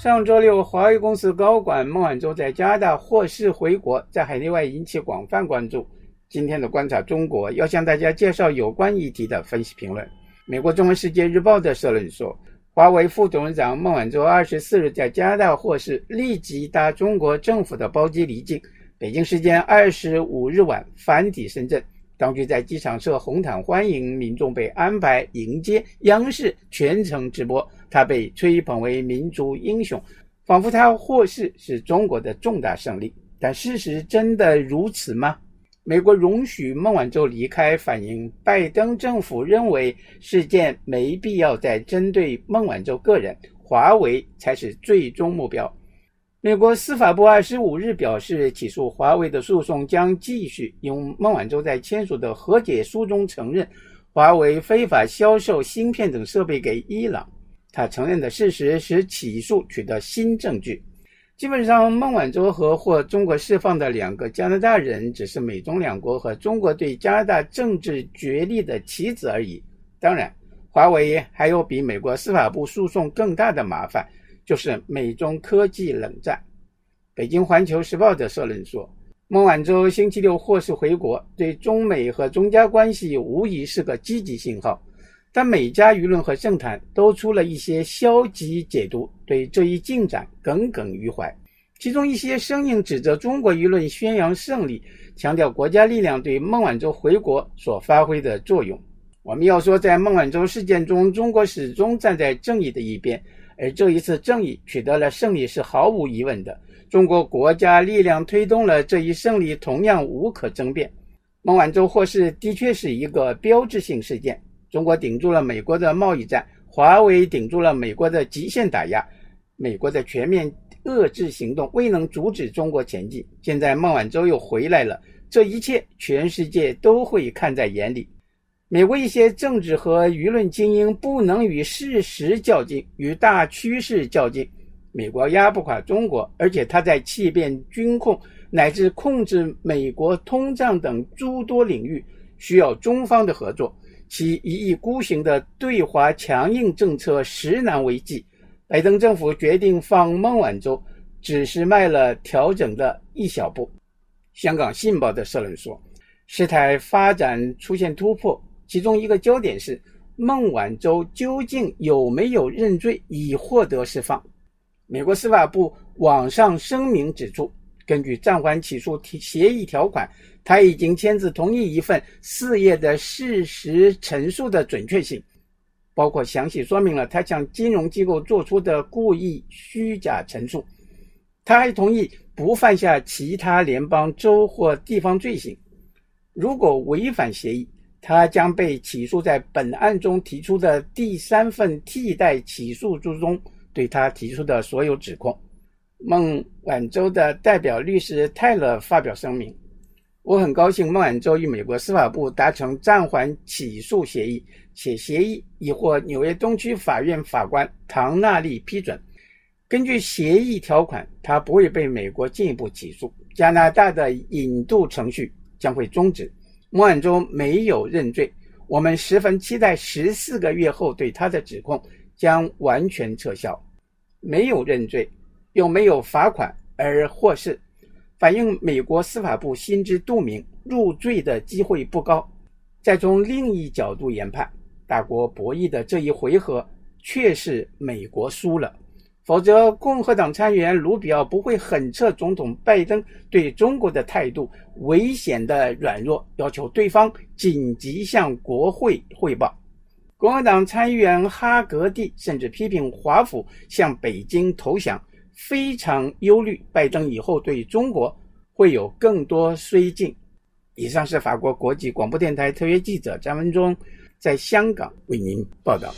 上周六，华为公司高管孟晚舟在加拿大获释回国，在海内外引起广泛关注。今天的观察中国要向大家介绍有关议题的分析评论。美国中文世界日报的社论说，华为副董事长孟晚舟二十四日在加拿大获释，立即搭中国政府的包机离境。北京时间二十五日晚返抵深圳，当局在机场设红毯欢迎民众，被安排迎接，央视全程直播。他被吹捧为民族英雄，仿佛他获释是中国的重大胜利。但事实真的如此吗？美国容许孟晚舟离开，反映拜登政府认为事件没必要再针对孟晚舟个人，华为才是最终目标。美国司法部二十五日表示，起诉华为的诉讼将继续，因孟晚舟在签署的和解书中承认，华为非法销售芯片等设备给伊朗。他承认的事实使起诉取得新证据。基本上，孟晚舟和获中国释放的两个加拿大人只是美中两国和中国对加拿大政治角力的棋子而已。当然，华为还有比美国司法部诉讼更大的麻烦，就是美中科技冷战。北京环球时报的社论说，孟晚舟星期六获释回国，对中美和中加关系无疑是个积极信号。但每家舆论和政坛都出了一些消极解读，对这一进展耿耿于怀。其中一些声音指责中国舆论宣扬胜利，强调国家力量对孟晚舟回国所发挥的作用。我们要说，在孟晚舟事件中，中国始终站在正义的一边，而这一次正义取得了胜利是毫无疑问的。中国国家力量推动了这一胜利，同样无可争辩。孟晚舟获释的确是一个标志性事件。中国顶住了美国的贸易战，华为顶住了美国的极限打压，美国的全面遏制行动未能阻止中国前进。现在孟晚舟又回来了，这一切全世界都会看在眼里。美国一些政治和舆论精英不能与事实较劲，与大趋势较劲。美国压不垮中国，而且他在气变、军控乃至控制美国通胀等诸多领域需要中方的合作。其一意孤行的对华强硬政策实难为继，拜登政府决定放孟晚舟，只是迈了调整的一小步。香港信报的社论说，事态发展出现突破，其中一个焦点是孟晚舟究竟有没有认罪以获得释放。美国司法部网上声明指出。根据暂缓起诉协议条款，他已经签字同意一份四页的事实陈述的准确性，包括详细说明了他向金融机构做出的故意虚假陈述。他还同意不犯下其他联邦州或地方罪行。如果违反协议，他将被起诉在本案中提出的第三份替代起诉书中对他提出的所有指控。孟晚舟的代表律师泰勒发表声明：“我很高兴孟晚舟与美国司法部达成暂缓起诉协议，且协议已获纽约东区法院法官唐纳利批准。根据协议条款，他不会被美国进一步起诉，加拿大的引渡程序将会终止。孟晚舟没有认罪，我们十分期待十四个月后对他的指控将完全撤销。没有认罪。”又没有罚款而获释，反映美国司法部心知肚明，入罪的机会不高。再从另一角度研判，大国博弈的这一回合确是美国输了，否则共和党参议员卢比奥不会狠撤总统拜登对中国的态度危险的软弱，要求对方紧急向国会汇报。共和党参议员哈格蒂甚至批评华府向北京投降。非常忧虑，拜登以后对中国会有更多绥靖。以上是法国国际广播电台特约记者张文忠在香港为您报道。